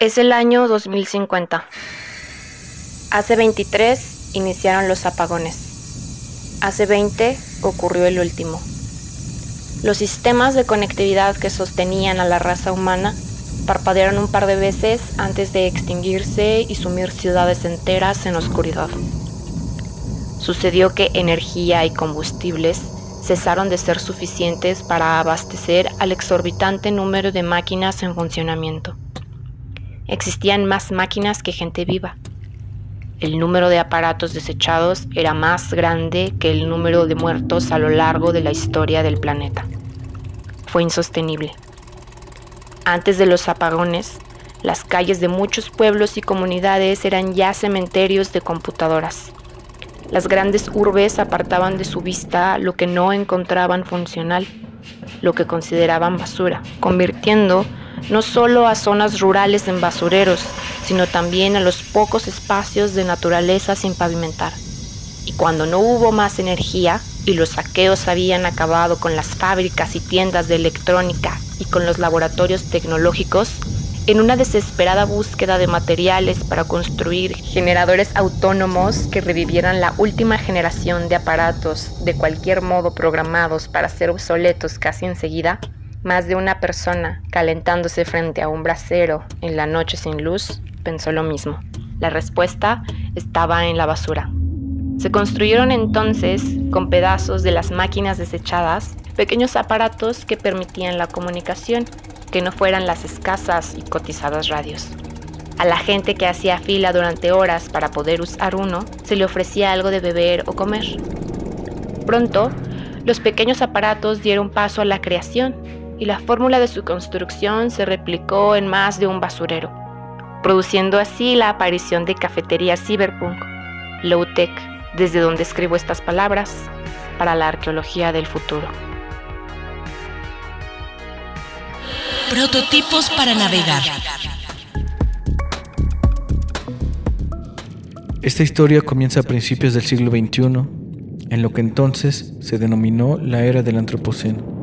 Es el año 2050. Hace 23 iniciaron los apagones. Hace 20 ocurrió el último. Los sistemas de conectividad que sostenían a la raza humana parpadearon un par de veces antes de extinguirse y sumir ciudades enteras en oscuridad. Sucedió que energía y combustibles cesaron de ser suficientes para abastecer al exorbitante número de máquinas en funcionamiento. Existían más máquinas que gente viva el número de aparatos desechados era más grande que el número de muertos a lo largo de la historia del planeta. Fue insostenible. Antes de los apagones, las calles de muchos pueblos y comunidades eran ya cementerios de computadoras. Las grandes urbes apartaban de su vista lo que no encontraban funcional, lo que consideraban basura, convirtiendo no solo a zonas rurales en basureros, sino también a los pocos espacios de naturaleza sin pavimentar. Y cuando no hubo más energía y los saqueos habían acabado con las fábricas y tiendas de electrónica y con los laboratorios tecnológicos, en una desesperada búsqueda de materiales para construir generadores autónomos que revivieran la última generación de aparatos de cualquier modo programados para ser obsoletos casi enseguida, más de una persona calentándose frente a un brasero en la noche sin luz pensó lo mismo. La respuesta estaba en la basura. Se construyeron entonces, con pedazos de las máquinas desechadas, pequeños aparatos que permitían la comunicación, que no fueran las escasas y cotizadas radios. A la gente que hacía fila durante horas para poder usar uno, se le ofrecía algo de beber o comer. Pronto, Los pequeños aparatos dieron paso a la creación y la fórmula de su construcción se replicó en más de un basurero, produciendo así la aparición de cafeterías cyberpunk, low-tech, desde donde escribo estas palabras para la arqueología del futuro. Prototipos para navegar. Esta historia comienza a principios del siglo XXI, en lo que entonces se denominó la era del Antropoceno.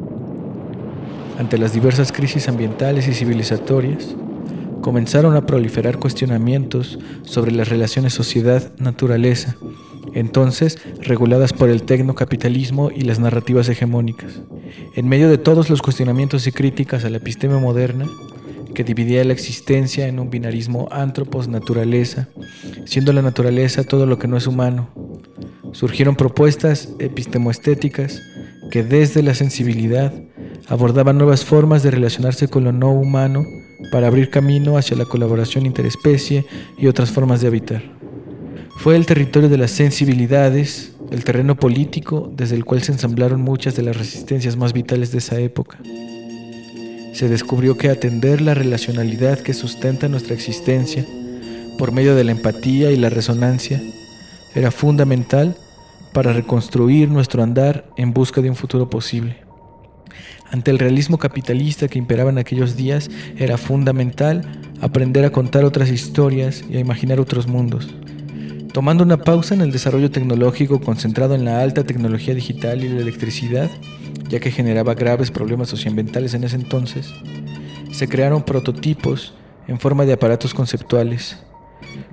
Ante las diversas crisis ambientales y civilizatorias, comenzaron a proliferar cuestionamientos sobre las relaciones sociedad-naturaleza, entonces reguladas por el tecnocapitalismo y las narrativas hegemónicas. En medio de todos los cuestionamientos y críticas a la episteme moderna, que dividía la existencia en un binarismo antropos-naturaleza, siendo la naturaleza todo lo que no es humano. Surgieron propuestas epistemoestéticas que desde la sensibilidad abordaban nuevas formas de relacionarse con lo no humano para abrir camino hacia la colaboración interespecie y otras formas de habitar. Fue el territorio de las sensibilidades, el terreno político desde el cual se ensamblaron muchas de las resistencias más vitales de esa época se descubrió que atender la relacionalidad que sustenta nuestra existencia por medio de la empatía y la resonancia era fundamental para reconstruir nuestro andar en busca de un futuro posible. Ante el realismo capitalista que imperaba en aquellos días, era fundamental aprender a contar otras historias y a imaginar otros mundos. Tomando una pausa en el desarrollo tecnológico concentrado en la alta tecnología digital y la electricidad, ya que generaba graves problemas socioambientales en ese entonces, se crearon prototipos en forma de aparatos conceptuales,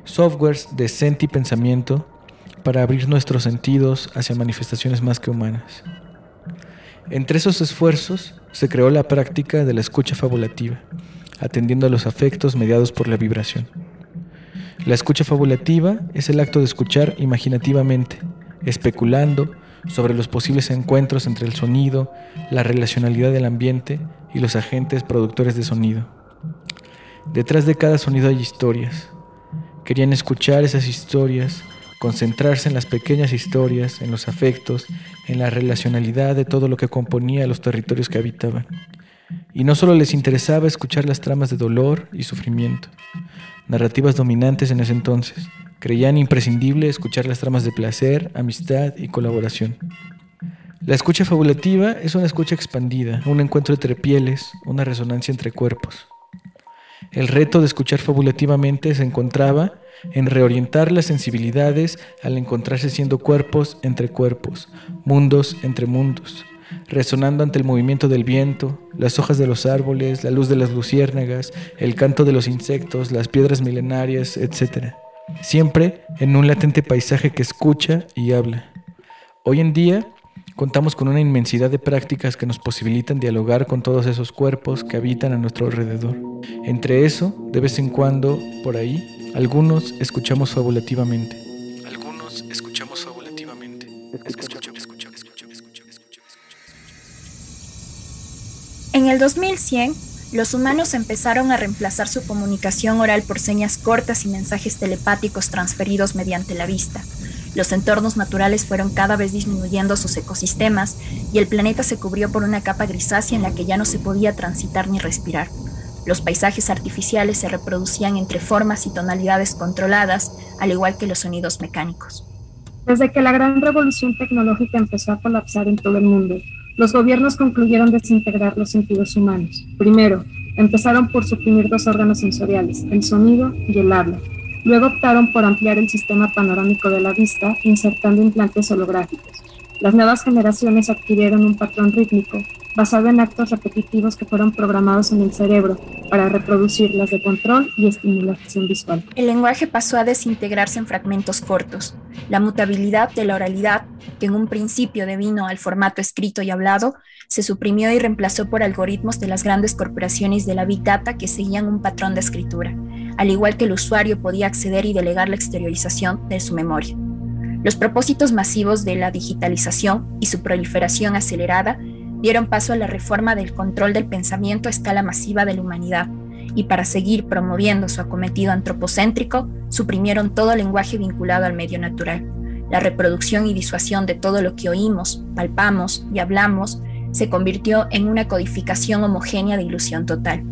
softwares de senti pensamiento para abrir nuestros sentidos hacia manifestaciones más que humanas. Entre esos esfuerzos se creó la práctica de la escucha fabulativa, atendiendo a los afectos mediados por la vibración. La escucha fabulativa es el acto de escuchar imaginativamente, especulando sobre los posibles encuentros entre el sonido, la relacionalidad del ambiente y los agentes productores de sonido. Detrás de cada sonido hay historias. Querían escuchar esas historias, concentrarse en las pequeñas historias, en los afectos, en la relacionalidad de todo lo que componía los territorios que habitaban. Y no solo les interesaba escuchar las tramas de dolor y sufrimiento, narrativas dominantes en ese entonces, Creían imprescindible escuchar las tramas de placer, amistad y colaboración. La escucha fabulativa es una escucha expandida, un encuentro entre pieles, una resonancia entre cuerpos. El reto de escuchar fabulativamente se encontraba en reorientar las sensibilidades al encontrarse siendo cuerpos entre cuerpos, mundos entre mundos, resonando ante el movimiento del viento, las hojas de los árboles, la luz de las luciérnagas, el canto de los insectos, las piedras milenarias, etc siempre en un latente paisaje que escucha y habla. Hoy en día contamos con una inmensidad de prácticas que nos posibilitan dialogar con todos esos cuerpos que habitan a nuestro alrededor. Entre eso, de vez en cuando, por ahí, algunos escuchamos fabulativamente. Algunos escuchamos fabulativamente. En el 2100, los humanos empezaron a reemplazar su comunicación oral por señas cortas y mensajes telepáticos transferidos mediante la vista. Los entornos naturales fueron cada vez disminuyendo sus ecosistemas y el planeta se cubrió por una capa grisácea en la que ya no se podía transitar ni respirar. Los paisajes artificiales se reproducían entre formas y tonalidades controladas, al igual que los sonidos mecánicos. Desde que la gran revolución tecnológica empezó a colapsar en todo el mundo, los gobiernos concluyeron desintegrar los sentidos humanos. Primero, empezaron por suprimir dos órganos sensoriales, el sonido y el habla. Luego optaron por ampliar el sistema panorámico de la vista, insertando implantes holográficos. Las nuevas generaciones adquirieron un patrón rítmico basado en actos repetitivos que fueron programados en el cerebro para reproducir las de control y estimulación visual. El lenguaje pasó a desintegrarse en fragmentos cortos. La mutabilidad de la oralidad, que en un principio devino al formato escrito y hablado, se suprimió y reemplazó por algoritmos de las grandes corporaciones de la Big Data que seguían un patrón de escritura, al igual que el usuario podía acceder y delegar la exteriorización de su memoria. Los propósitos masivos de la digitalización y su proliferación acelerada dieron paso a la reforma del control del pensamiento a escala masiva de la humanidad, y para seguir promoviendo su acometido antropocéntrico, suprimieron todo lenguaje vinculado al medio natural. la reproducción y disuasión de todo lo que oímos, palpamos y hablamos, se convirtió en una codificación homogénea de ilusión total.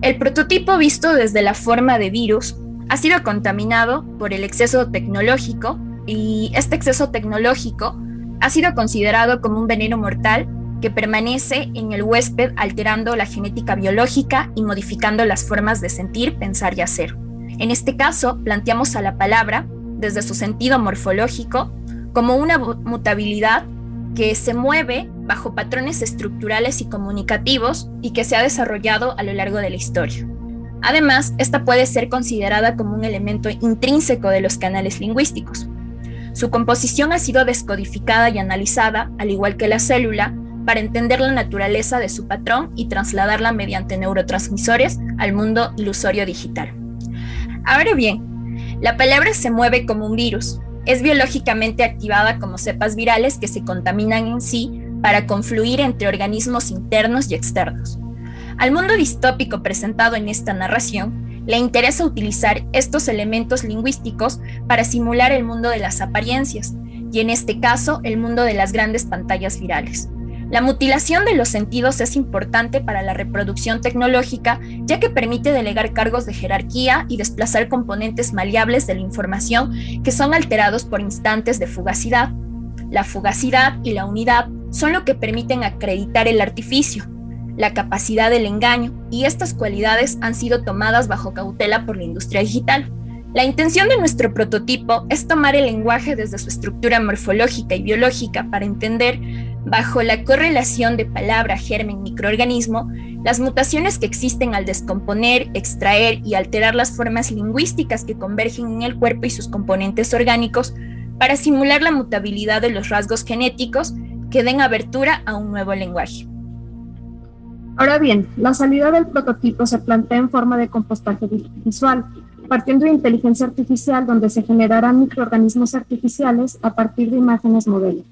El prototipo visto desde la forma de virus ha sido contaminado por el exceso tecnológico y este exceso tecnológico ha sido considerado como un veneno mortal que permanece en el huésped alterando la genética biológica y modificando las formas de sentir, pensar y hacer. En este caso, planteamos a la palabra, desde su sentido morfológico, como una mutabilidad que se mueve bajo patrones estructurales y comunicativos y que se ha desarrollado a lo largo de la historia. Además, esta puede ser considerada como un elemento intrínseco de los canales lingüísticos. Su composición ha sido descodificada y analizada, al igual que la célula, para entender la naturaleza de su patrón y trasladarla mediante neurotransmisores al mundo ilusorio digital. Ahora bien, la palabra se mueve como un virus. Es biológicamente activada como cepas virales que se contaminan en sí para confluir entre organismos internos y externos. Al mundo distópico presentado en esta narración, le interesa utilizar estos elementos lingüísticos para simular el mundo de las apariencias, y en este caso el mundo de las grandes pantallas virales. La mutilación de los sentidos es importante para la reproducción tecnológica, ya que permite delegar cargos de jerarquía y desplazar componentes maleables de la información que son alterados por instantes de fugacidad. La fugacidad y la unidad son lo que permiten acreditar el artificio, la capacidad del engaño, y estas cualidades han sido tomadas bajo cautela por la industria digital. La intención de nuestro prototipo es tomar el lenguaje desde su estructura morfológica y biológica para entender bajo la correlación de palabra-germen-microorganismo, las mutaciones que existen al descomponer, extraer y alterar las formas lingüísticas que convergen en el cuerpo y sus componentes orgánicos para simular la mutabilidad de los rasgos genéticos que den abertura a un nuevo lenguaje. Ahora bien, la salida del prototipo se plantea en forma de compostaje visual, partiendo de inteligencia artificial donde se generarán microorganismos artificiales a partir de imágenes modelo.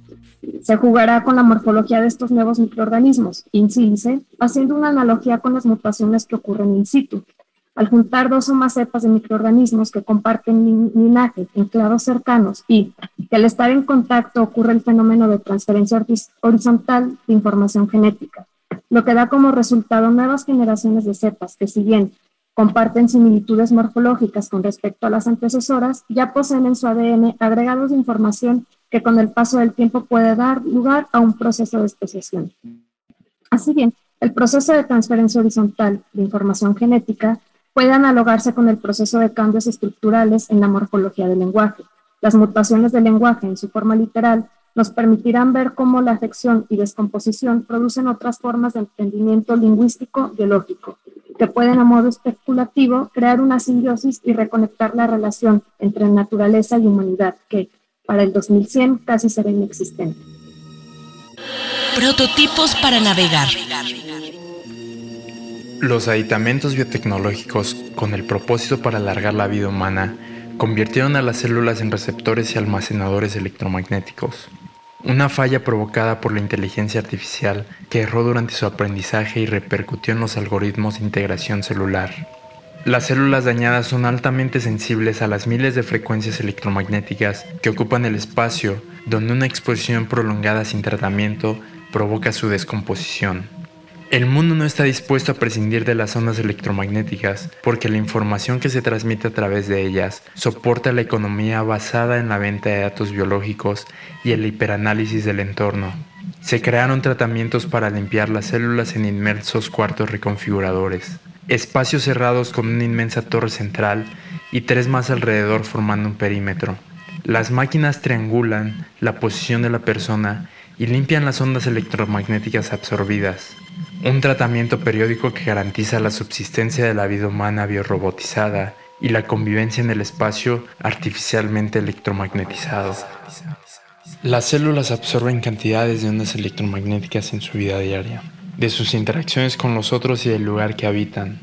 Se jugará con la morfología de estos nuevos microorganismos, in haciendo una analogía con las mutaciones que ocurren in situ. Al juntar dos o más cepas de microorganismos que comparten linaje en clados cercanos y que al estar en contacto ocurre el fenómeno de transferencia horizontal de información genética, lo que da como resultado nuevas generaciones de cepas que si bien comparten similitudes morfológicas con respecto a las antecesoras, ya poseen en su ADN agregados de información que con el paso del tiempo puede dar lugar a un proceso de especiación. Así bien, el proceso de transferencia horizontal de información genética puede analogarse con el proceso de cambios estructurales en la morfología del lenguaje. Las mutaciones del lenguaje en su forma literal nos permitirán ver cómo la afección y descomposición producen otras formas de entendimiento lingüístico biológico, que pueden a modo especulativo crear una simbiosis y reconectar la relación entre naturaleza y humanidad, que, para el 2100 casi será inexistente. Prototipos para navegar. Los aditamentos biotecnológicos, con el propósito para alargar la vida humana, convirtieron a las células en receptores y almacenadores electromagnéticos. Una falla provocada por la inteligencia artificial que erró durante su aprendizaje y repercutió en los algoritmos de integración celular. Las células dañadas son altamente sensibles a las miles de frecuencias electromagnéticas que ocupan el espacio, donde una exposición prolongada sin tratamiento provoca su descomposición. El mundo no está dispuesto a prescindir de las ondas electromagnéticas porque la información que se transmite a través de ellas soporta la economía basada en la venta de datos biológicos y el hiperanálisis del entorno. Se crearon tratamientos para limpiar las células en inmersos cuartos reconfiguradores espacios cerrados con una inmensa torre central y tres más alrededor formando un perímetro. Las máquinas triangulan la posición de la persona y limpian las ondas electromagnéticas absorbidas. Un tratamiento periódico que garantiza la subsistencia de la vida humana biorobotizada y la convivencia en el espacio artificialmente electromagnetizado. Las células absorben cantidades de ondas electromagnéticas en su vida diaria de sus interacciones con los otros y del lugar que habitan.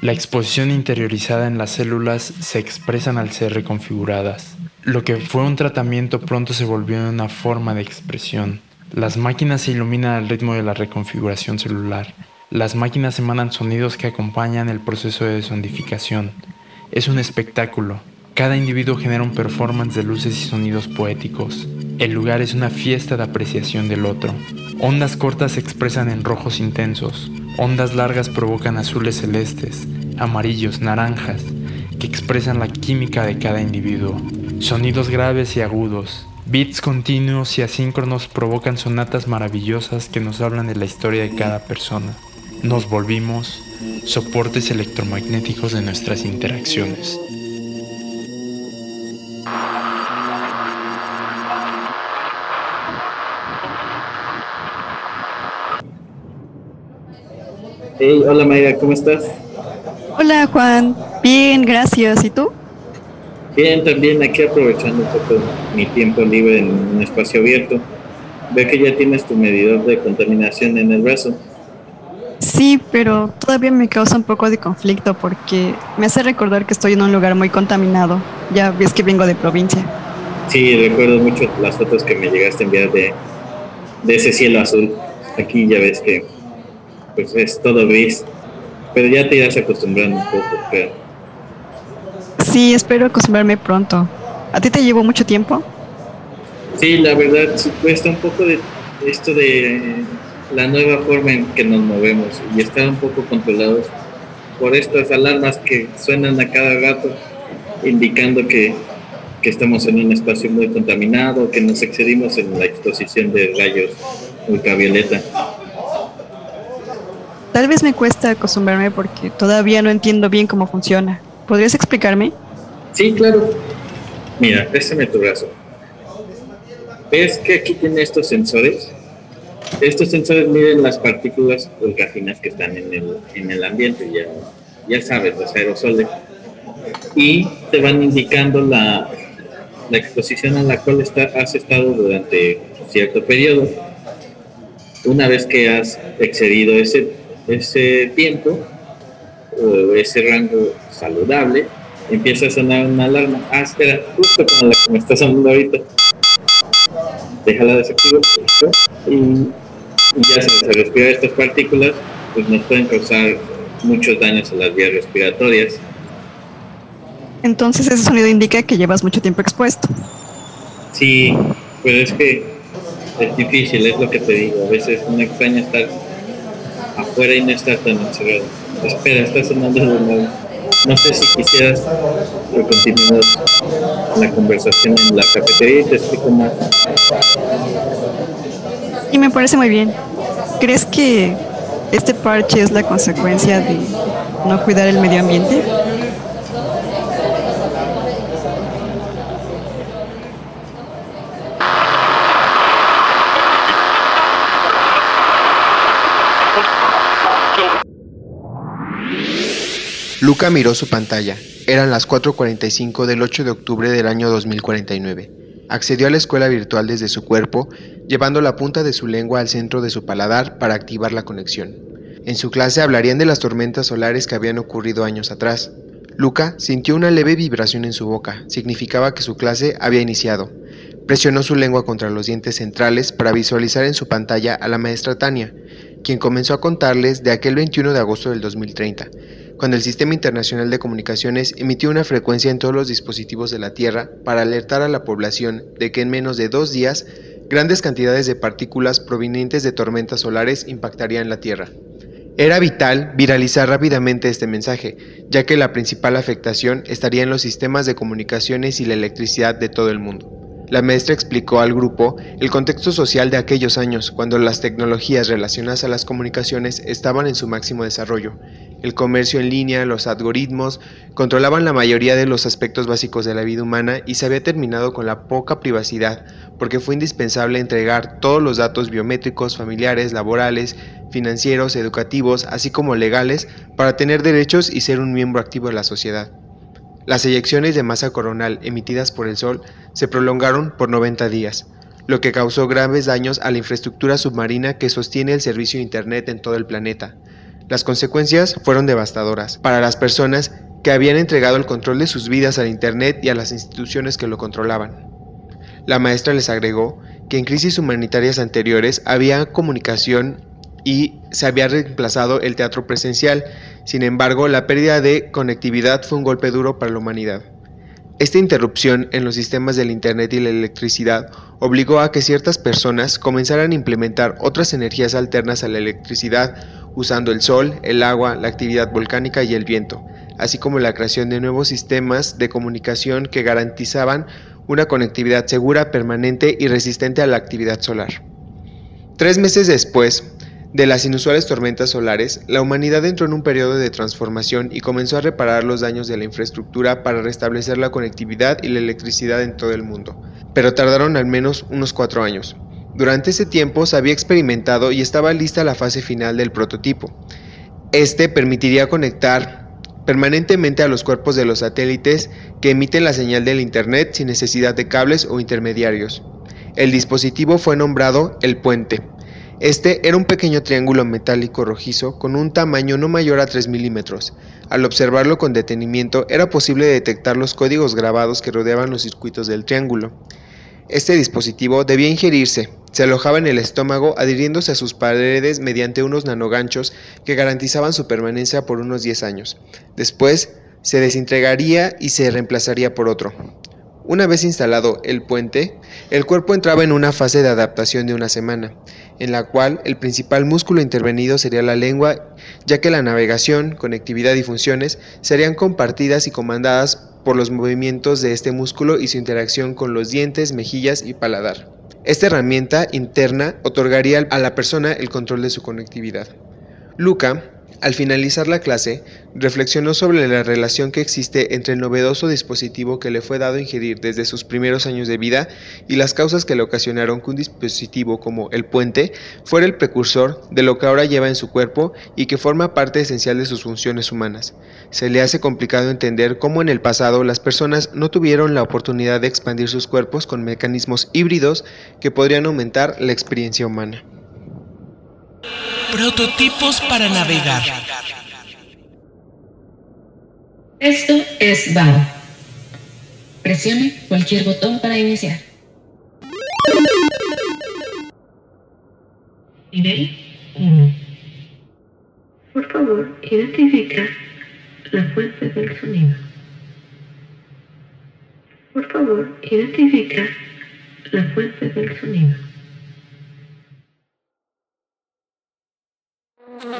La exposición interiorizada en las células se expresan al ser reconfiguradas. Lo que fue un tratamiento pronto se volvió en una forma de expresión. Las máquinas se iluminan al ritmo de la reconfiguración celular. Las máquinas emanan sonidos que acompañan el proceso de desondificación. Es un espectáculo, Cada individuo genera un performance de luces y sonidos poéticos. El lugar es una fiesta de apreciación del otro. Ondas cortas se expresan en rojos intensos. Ondas largas provocan azules celestes, amarillos, naranjas, que expresan la química de cada individuo. Sonidos graves y agudos, beats continuos y asíncronos provocan sonatas maravillosas que nos hablan de la historia de cada persona. Nos volvimos soportes electromagnéticos de nuestras interacciones. Hey, hola Mayra, ¿cómo estás? Hola Juan, bien, gracias. ¿Y tú? Bien, también aquí aprovechando un poco mi tiempo libre en un espacio abierto. Veo que ya tienes tu medidor de contaminación en el brazo. Sí, pero todavía me causa un poco de conflicto porque me hace recordar que estoy en un lugar muy contaminado. Ya ves que vengo de provincia. Sí, recuerdo mucho las fotos que me llegaste a enviar de, de ese cielo azul. Aquí ya ves que pues es todo gris, pero ya te irás acostumbrando un poco, creo. Sí, espero acostumbrarme pronto. ¿A ti te llevó mucho tiempo? Sí, la verdad, cuesta un poco de esto de la nueva forma en que nos movemos y estar un poco controlados por estas alarmas que suenan a cada rato, indicando que, que estamos en un espacio muy contaminado, que nos excedimos en la exposición de rayos ultravioleta. Tal vez me cuesta acostumbrarme porque todavía no entiendo bien cómo funciona. ¿Podrías explicarme? Sí, claro. Mira, préstame tu brazo. ¿Ves que aquí tiene estos sensores? Estos sensores miden las partículas ultrafinas que están en el, en el ambiente, ya, ya sabes, los aerosoles. Y te van indicando la, la exposición a la cual está, has estado durante cierto periodo. Una vez que has excedido ese ese tiempo o ese rango saludable, empieza a sonar una alarma. Ah, espera, justo como la que me está sonando ahorita. Déjala desactivar y, ya sabes, al respirar estas partículas, pues nos pueden causar muchos daños a las vías respiratorias. Entonces ese sonido indica que llevas mucho tiempo expuesto. Sí, pero es que es difícil, es lo que te digo. A veces no extraña estar afuera y no está tan encerrado. Espera, está sonando de nuevo. No sé si quisieras continuar la conversación en la cafetería y te explico más. Y me parece muy bien. ¿Crees que este parche es la consecuencia de no cuidar el medio ambiente? Luca miró su pantalla. Eran las 4.45 del 8 de octubre del año 2049. Accedió a la escuela virtual desde su cuerpo, llevando la punta de su lengua al centro de su paladar para activar la conexión. En su clase hablarían de las tormentas solares que habían ocurrido años atrás. Luca sintió una leve vibración en su boca, significaba que su clase había iniciado. Presionó su lengua contra los dientes centrales para visualizar en su pantalla a la maestra Tania, quien comenzó a contarles de aquel 21 de agosto del 2030, cuando el Sistema Internacional de Comunicaciones emitió una frecuencia en todos los dispositivos de la Tierra para alertar a la población de que en menos de dos días grandes cantidades de partículas provenientes de tormentas solares impactarían la Tierra. Era vital viralizar rápidamente este mensaje, ya que la principal afectación estaría en los sistemas de comunicaciones y la electricidad de todo el mundo. La maestra explicó al grupo el contexto social de aquellos años, cuando las tecnologías relacionadas a las comunicaciones estaban en su máximo desarrollo. El comercio en línea, los algoritmos, controlaban la mayoría de los aspectos básicos de la vida humana y se había terminado con la poca privacidad, porque fue indispensable entregar todos los datos biométricos, familiares, laborales, financieros, educativos, así como legales, para tener derechos y ser un miembro activo de la sociedad. Las eyecciones de masa coronal emitidas por el Sol se prolongaron por 90 días, lo que causó graves daños a la infraestructura submarina que sostiene el servicio de Internet en todo el planeta. Las consecuencias fueron devastadoras para las personas que habían entregado el control de sus vidas al Internet y a las instituciones que lo controlaban. La maestra les agregó que en crisis humanitarias anteriores había comunicación y se había reemplazado el teatro presencial sin embargo, la pérdida de conectividad fue un golpe duro para la humanidad. Esta interrupción en los sistemas del Internet y la electricidad obligó a que ciertas personas comenzaran a implementar otras energías alternas a la electricidad, usando el sol, el agua, la actividad volcánica y el viento, así como la creación de nuevos sistemas de comunicación que garantizaban una conectividad segura, permanente y resistente a la actividad solar. Tres meses después, de las inusuales tormentas solares, la humanidad entró en un periodo de transformación y comenzó a reparar los daños de la infraestructura para restablecer la conectividad y la electricidad en todo el mundo, pero tardaron al menos unos cuatro años. Durante ese tiempo se había experimentado y estaba lista la fase final del prototipo. Este permitiría conectar permanentemente a los cuerpos de los satélites que emiten la señal del Internet sin necesidad de cables o intermediarios. El dispositivo fue nombrado el puente este era un pequeño triángulo metálico rojizo con un tamaño no mayor a 3 milímetros. Al observarlo con detenimiento era posible detectar los códigos grabados que rodeaban los circuitos del triángulo. Este dispositivo debía ingerirse, se alojaba en el estómago adhiriéndose a sus paredes mediante unos nanoganchos que garantizaban su permanencia por unos 10 años. Después, se desintegraría y se reemplazaría por otro. Una vez instalado el puente, el cuerpo entraba en una fase de adaptación de una semana en la cual el principal músculo intervenido sería la lengua, ya que la navegación, conectividad y funciones serían compartidas y comandadas por los movimientos de este músculo y su interacción con los dientes, mejillas y paladar. Esta herramienta interna otorgaría a la persona el control de su conectividad. Luca al finalizar la clase, reflexionó sobre la relación que existe entre el novedoso dispositivo que le fue dado ingerir desde sus primeros años de vida y las causas que le ocasionaron que un dispositivo como el puente fuera el precursor de lo que ahora lleva en su cuerpo y que forma parte esencial de sus funciones humanas. Se le hace complicado entender cómo en el pasado las personas no tuvieron la oportunidad de expandir sus cuerpos con mecanismos híbridos que podrían aumentar la experiencia humana. Prototipos para navegar. Esto es VAO. Presione cualquier botón para iniciar. Nivel 1. Por favor, identifica la fuente del sonido. Por favor, identifica la fuente del sonido. Eso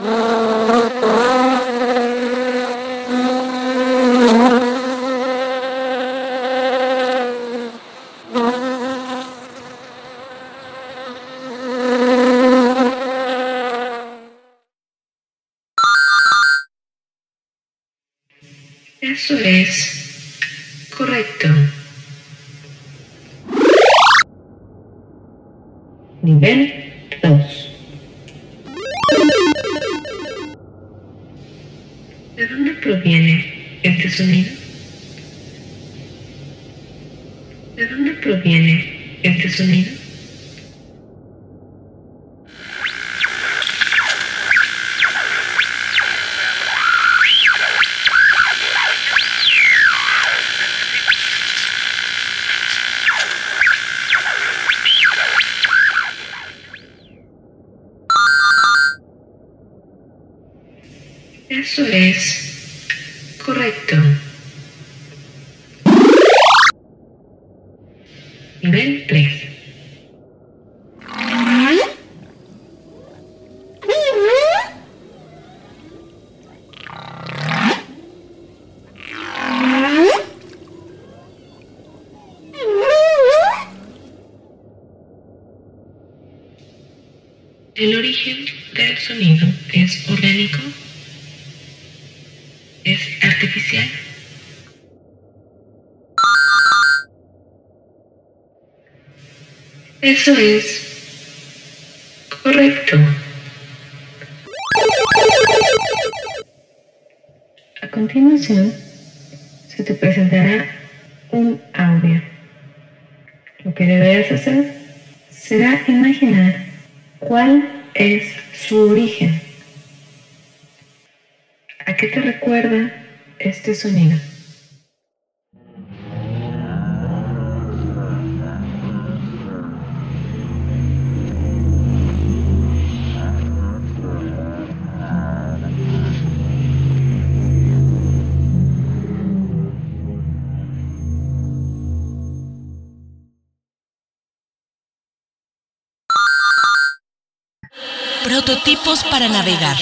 es correcto. Nivel 2. Nivel 3. Eso es correcto. A continuación, se te presentará un audio. Lo que deberás hacer será imaginar cuál es su origen. ¿A qué te recuerda este sonido? Para navegar.